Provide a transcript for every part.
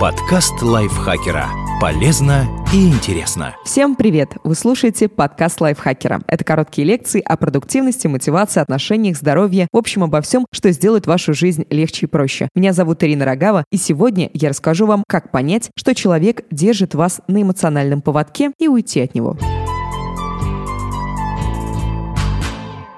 Подкаст лайфхакера. Полезно и интересно. Всем привет! Вы слушаете подкаст лайфхакера. Это короткие лекции о продуктивности, мотивации, отношениях, здоровье, в общем, обо всем, что сделает вашу жизнь легче и проще. Меня зовут Ирина Рогава, и сегодня я расскажу вам, как понять, что человек держит вас на эмоциональном поводке и уйти от него.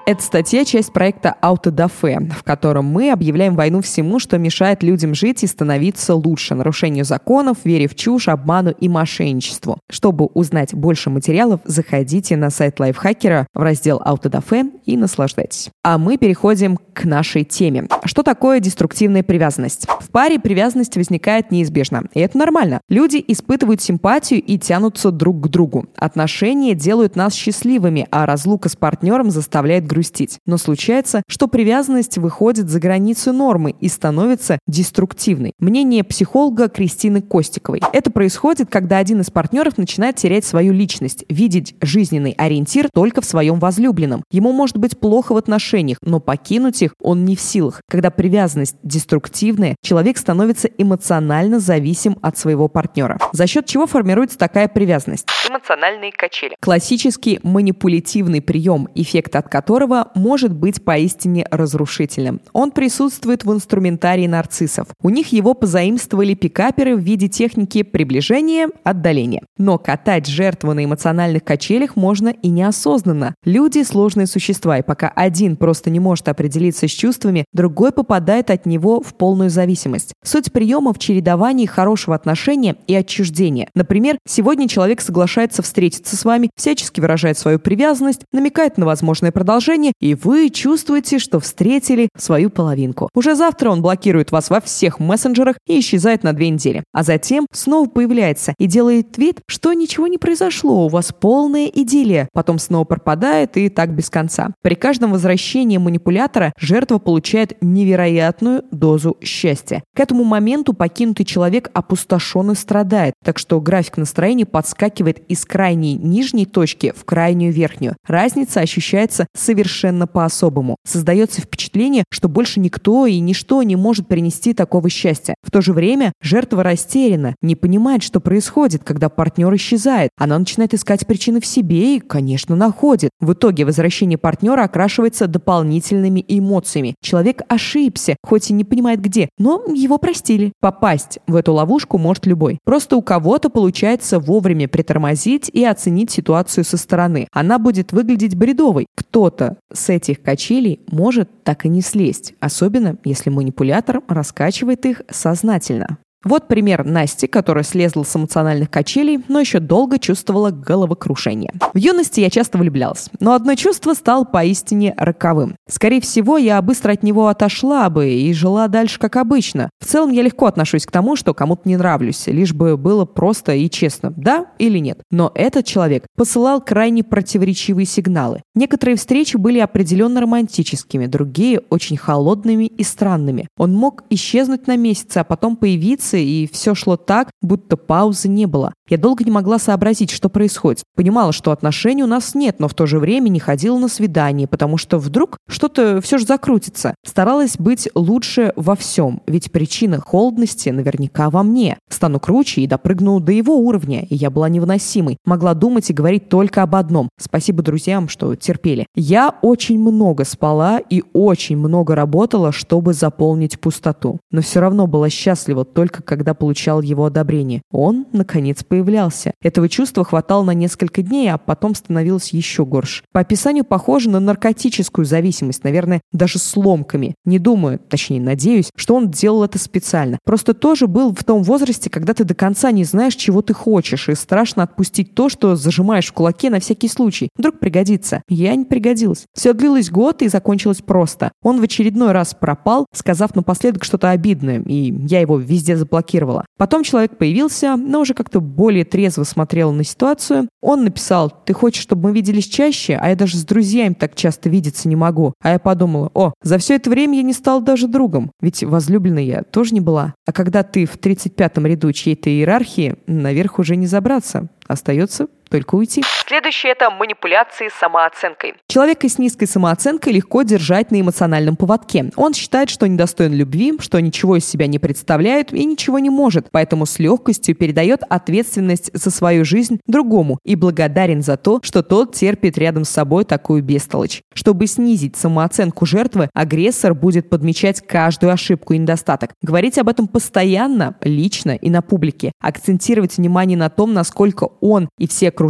Эта статья – часть проекта «Аутодафе», в котором мы объявляем войну всему, что мешает людям жить и становиться лучше, нарушению законов, вере в чушь, обману и мошенничеству. Чтобы узнать больше материалов, заходите на сайт лайфхакера в раздел «Аутодафе» и наслаждайтесь. А мы переходим к нашей теме. Что такое деструктивная привязанность? В паре привязанность возникает неизбежно, и это нормально. Люди испытывают симпатию и тянутся друг к другу. Отношения делают нас счастливыми, а разлука с партнером заставляет грустить. Но случается, что привязанность выходит за границу нормы и становится деструктивной. Мнение психолога Кристины Костиковой. Это происходит, когда один из партнеров начинает терять свою личность, видеть жизненный ориентир только в своем возлюбленном. Ему может быть плохо в отношениях, но покинуть их он не в силах. Когда привязанность деструктивная, человек становится эмоционально зависим от своего партнера. За счет чего формируется такая привязанность? Эмоциональные качели. Классический манипулятивный прием, эффект от которого которого может быть поистине разрушительным. Он присутствует в инструментарии нарциссов. У них его позаимствовали пикаперы в виде техники приближения, отдаления. Но катать жертву на эмоциональных качелях можно и неосознанно. Люди – сложные существа, и пока один просто не может определиться с чувствами, другой попадает от него в полную зависимость. Суть приема в чередовании хорошего отношения и отчуждения. Например, сегодня человек соглашается встретиться с вами, всячески выражает свою привязанность, намекает на возможное продолжение, отношения, и вы чувствуете, что встретили свою половинку. Уже завтра он блокирует вас во всех мессенджерах и исчезает на две недели. А затем снова появляется и делает вид, что ничего не произошло, у вас полная идиллия. Потом снова пропадает и так без конца. При каждом возвращении манипулятора жертва получает невероятную дозу счастья. К этому моменту покинутый человек опустошен и страдает, так что график настроения подскакивает из крайней нижней точки в крайнюю верхнюю. Разница ощущается совершенно совершенно по-особому. Создается впечатление, что больше никто и ничто не может принести такого счастья. В то же время жертва растеряна, не понимает, что происходит, когда партнер исчезает. Она начинает искать причины в себе и, конечно, находит. В итоге возвращение партнера окрашивается дополнительными эмоциями. Человек ошибся, хоть и не понимает где, но его простили. Попасть в эту ловушку может любой. Просто у кого-то получается вовремя притормозить и оценить ситуацию со стороны. Она будет выглядеть бредовой. Кто-то с этих качелей может так и не слезть, особенно если манипулятор раскачивает их сознательно. Вот пример Насти, которая слезла с эмоциональных качелей, но еще долго чувствовала головокрушение. В юности я часто влюблялась, но одно чувство стало поистине роковым. Скорее всего, я быстро от него отошла бы и жила дальше, как обычно. В целом, я легко отношусь к тому, что кому-то не нравлюсь, лишь бы было просто и честно, да или нет. Но этот человек посылал крайне противоречивые сигналы. Некоторые встречи были определенно романтическими, другие – очень холодными и странными. Он мог исчезнуть на месяц, а потом появиться улице, и все шло так, будто паузы не было. Я долго не могла сообразить, что происходит. Понимала, что отношений у нас нет, но в то же время не ходила на свидание, потому что вдруг что-то все же закрутится. Старалась быть лучше во всем, ведь причина холодности наверняка во мне. Стану круче и допрыгну до его уровня, и я была невыносимой. Могла думать и говорить только об одном. Спасибо друзьям, что терпели. Я очень много спала и очень много работала, чтобы заполнить пустоту. Но все равно была счастлива только когда получал его одобрение. Он, наконец, появлялся. Этого чувства хватало на несколько дней, а потом становилось еще горше. По описанию похоже на наркотическую зависимость, наверное, даже с ломками. Не думаю, точнее, надеюсь, что он делал это специально. Просто тоже был в том возрасте, когда ты до конца не знаешь, чего ты хочешь, и страшно отпустить то, что зажимаешь в кулаке на всякий случай. Вдруг пригодится. Я не пригодилась. Все длилось год и закончилось просто. Он в очередной раз пропал, сказав напоследок что-то обидное, и я его везде заплатила заблокировала. Потом человек появился, но уже как-то более трезво смотрел на ситуацию. Он написал, ты хочешь, чтобы мы виделись чаще, а я даже с друзьями так часто видеться не могу. А я подумала, о, за все это время я не стал даже другом, ведь возлюбленной я тоже не была. А когда ты в 35-м ряду чьей-то иерархии, наверх уже не забраться. Остается только уйти. Следующее – это манипуляции самооценкой. Человека с низкой самооценкой легко держать на эмоциональном поводке. Он считает, что недостоин любви, что ничего из себя не представляет и ничего не может, поэтому с легкостью передает ответственность за свою жизнь другому и благодарен за то, что тот терпит рядом с собой такую бестолочь. Чтобы снизить самооценку жертвы, агрессор будет подмечать каждую ошибку и недостаток. Говорить об этом постоянно, лично и на публике. Акцентировать внимание на том, насколько он и все окружающие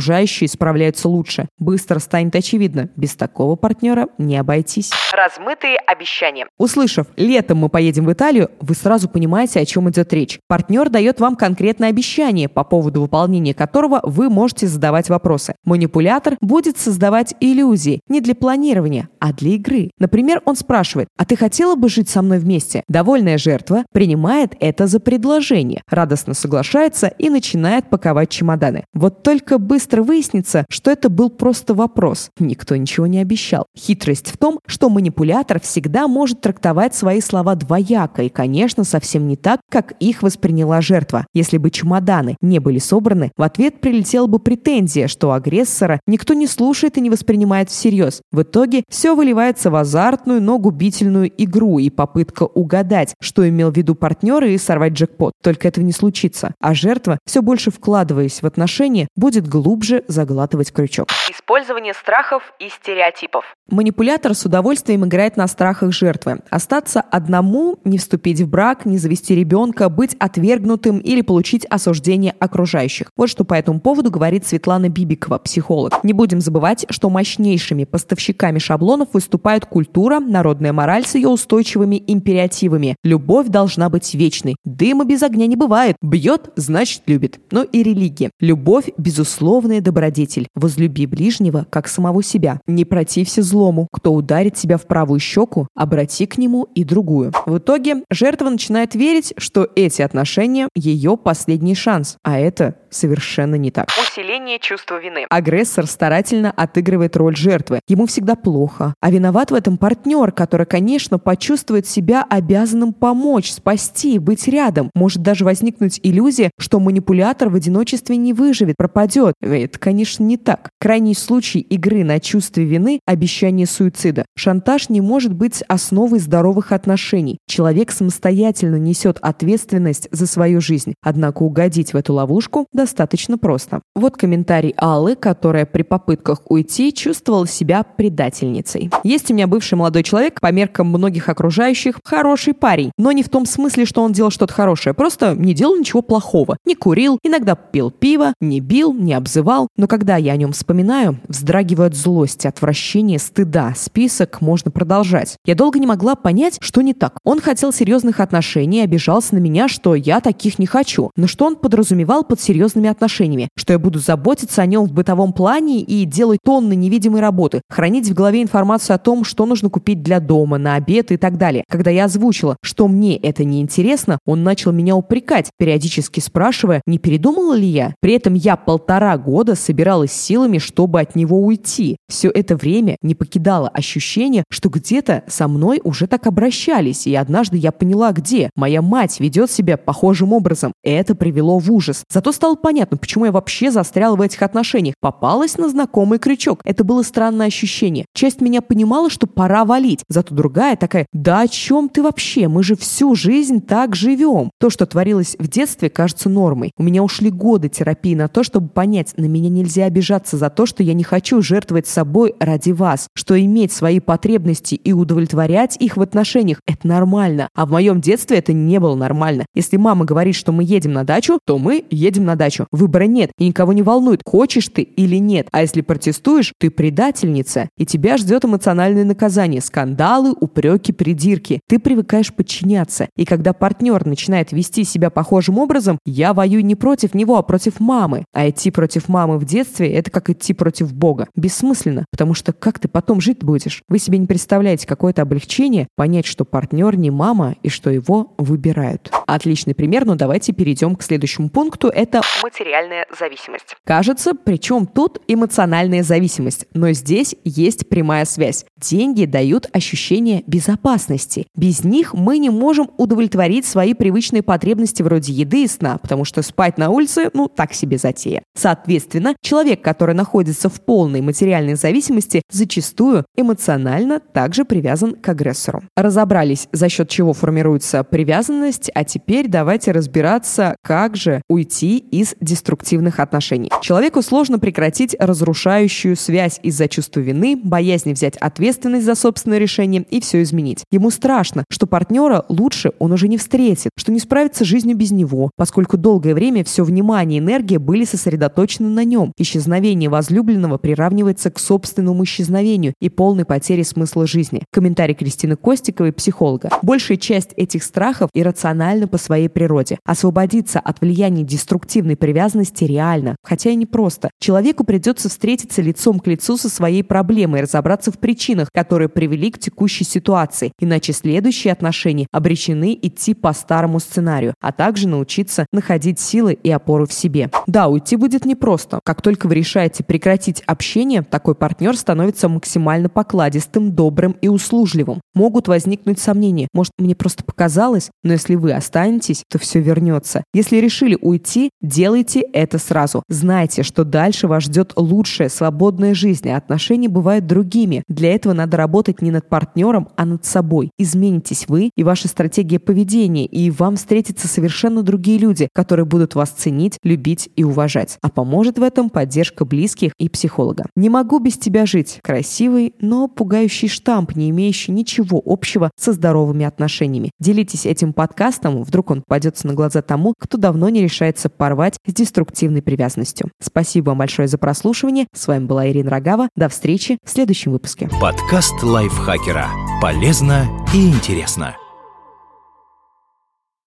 справляются лучше. Быстро станет очевидно, без такого партнера не обойтись. Размытые обещания. Услышав «летом мы поедем в Италию», вы сразу понимаете, о чем идет речь. Партнер дает вам конкретное обещание, по поводу выполнения которого вы можете задавать вопросы. Манипулятор будет создавать иллюзии не для планирования, а для игры. Например, он спрашивает «А ты хотела бы жить со мной вместе?» Довольная жертва принимает это за предложение, радостно соглашается и начинает паковать чемоданы. Вот только быстро выяснится, что это был просто вопрос. Никто ничего не обещал. Хитрость в том, что манипулятор всегда может трактовать свои слова двояко и, конечно, совсем не так, как их восприняла жертва. Если бы чемоданы не были собраны, в ответ прилетела бы претензия, что агрессора никто не слушает и не воспринимает всерьез. В итоге все выливается в азартную, но губительную игру и попытка угадать, что имел в виду партнер и сорвать джекпот. Только этого не случится. А жертва, все больше вкладываясь в отношения, будет глубже заглатывать крючок. Использование страхов и стереотипов. Манипулятор с удовольствием играет на страхах жертвы. Остаться одному, не вступить в брак, не завести ребенка, быть отвергнутым или получить осуждение окружающих. Вот что по этому поводу говорит Светлана Бибикова, психолог. Не будем забывать, что мощнейшими поставщиками шаблонов выступают культура, народная мораль с ее устойчивыми империативами. Любовь должна быть вечной. Дыма без огня не бывает. Бьет, значит любит. Ну и религия. Любовь – безусловная добродетель. Возлюби ближнего, как самого себя. Не протився злому. Кто ударит себя в правую щеку, обрати к нему и другую. В итоге жертва начинает верить, что эти отношения – ее последний шанс. А это совершенно не так. Усиление чувства вины. Агрессор старательно отыгрывает роль жертвы. Ему всегда плохо. А виноват в этом партнер, который, конечно, почувствует себя обязанным помочь, спасти, быть рядом. Может даже возникнуть иллюзия, что манипулятор в одиночестве не выживет, пропадет. Это, конечно, не так. Крайний случай игры на чувстве вины – обещание суицида. Шантаж не может быть основой здоровых отношений. Человек самостоятельно несет ответственность за свою жизнь. Однако угодить в эту ловушку достаточно просто. Вот комментарий Аллы, которая при попытках уйти чувствовала себя предательницей. Есть у меня бывший молодой человек, по меркам многих окружающих, хороший парень. Но не в том смысле, что он делал что-то хорошее. Просто не делал ничего плохого. Не курил, иногда пил пиво, не бил, не обзывал. Но когда я о нем вспоминаю, вздрагиваю от злости, отвращения, стыда. Список можно продолжать. Я долго не могла понять, что не так. Он хотел серьезных отношений и обижался на меня, что я таких не хочу. Но что он подразумевал под серьезными отношениями? Что я буду заботиться о нем в бытовом плане и делать тонны невидимой работы, хранить в голове информацию о том, что нужно купить для дома, на обед и так далее. Когда я озвучила, что мне это не интересно, он начал меня упрекать, периодически спрашивая, не передумала ли я. При этом я полтора года собиралась силами, чтобы от него уйти. Все это время не покидало ощущение, что где-то со мной уже так обращались, и однажды я поняла, где. Моя мать ведет себя похожим образом. Это привело в ужас. Зато стало понятно, почему я вообще застряла в этих отношениях. Попалась на знакомый крючок. Это было странное ощущение. Часть меня понимала, что пора валить. Зато другая такая, да о чем ты вообще? Мы же всю жизнь так живем. То, что творилось в детстве, кажется нормой. У меня ушли годы терапии на то, чтобы понять, на меня нельзя обижаться за то, что я не хочу жертвовать собой ради вас, что иметь свои потребности и удовлетворять их в отношениях – это нормально. А в моем детстве это не было нормально. Если мама говорит, что мы едем на дачу, то мы едем на дачу. Выбора нет, и никого не волнует, хочешь ты или нет. А если протестуешь, ты предательница, и тебя ждет эмоциональное наказание, скандалы, упреки, придирки. Ты привыкаешь подчиняться. И когда партнер начинает вести себя похожим образом, я воюю не против него, а против мамы. А идти против мамы в детстве – это как идти против Бога. Бессмысленно, потому что как ты потом потом жить будешь? Вы себе не представляете какое-то облегчение понять, что партнер не мама и что его выбирают. Отличный пример, но давайте перейдем к следующему пункту. Это Материальная зависимость. Кажется, причем тут эмоциональная зависимость, но здесь есть прямая связь. Деньги дают ощущение безопасности. Без них мы не можем удовлетворить свои привычные потребности вроде еды и сна, потому что спать на улице, ну, так себе затея. Соответственно, человек, который находится в полной материальной зависимости, зачастую эмоционально также привязан к агрессору. Разобрались, за счет чего формируется привязанность, а теперь давайте разбираться, как же уйти из деструктивных отношений. Человеку сложно прекратить разрушающую связь из-за чувства вины, боязни взять ответственность за собственное решение и все изменить. Ему страшно, что партнера лучше он уже не встретит, что не справится с жизнью без него, поскольку долгое время все внимание и энергия были сосредоточены на нем. Исчезновение возлюбленного приравнивается к собственному исчезновению и полной потере смысла жизни. Комментарий Кристины Костиковой, психолога. Большая часть этих страхов иррациональна по своей природе. Освободиться от влияния деструктивной привязанности реально, хотя и не просто. Человеку придется встретиться лицом к лицу со своей проблемой и разобраться в причинах, которые привели к текущей ситуации, иначе следующие отношения обречены идти по старому сценарию, а также научиться находить силы и опору в себе. Да, уйти будет непросто. Как только вы решаете прекратить общение, такой партнер становится максимально покладистым, добрым и услужливым. Могут возникнуть сомнения. Может, мне просто показалось? Но если вы останетесь, то все вернется. Если решили уйти, делайте это сразу. Знайте, что дальше вас ждет лучшая, свободная жизнь, а отношения бывают другими. Для этого надо работать не над партнером, а над собой. Изменитесь вы и ваша стратегия поведения, и вам встретятся совершенно другие люди, которые будут вас ценить, любить и уважать. А поможет в этом поддержка близких и психолога. «Не могу без тебя жить» – красивый, но пугающий штамп, не имеющий ничего общего со здоровыми отношениями. Делитесь этим подкастом, вдруг он попадется на глаза тому, кто давно не решается порвать с деструктивной привязанностью. Спасибо вам большое за прослушивание. С вами была Ирина Рогава. До встречи в следующем выпуске. Подкаст лайфхакера. Полезно и интересно.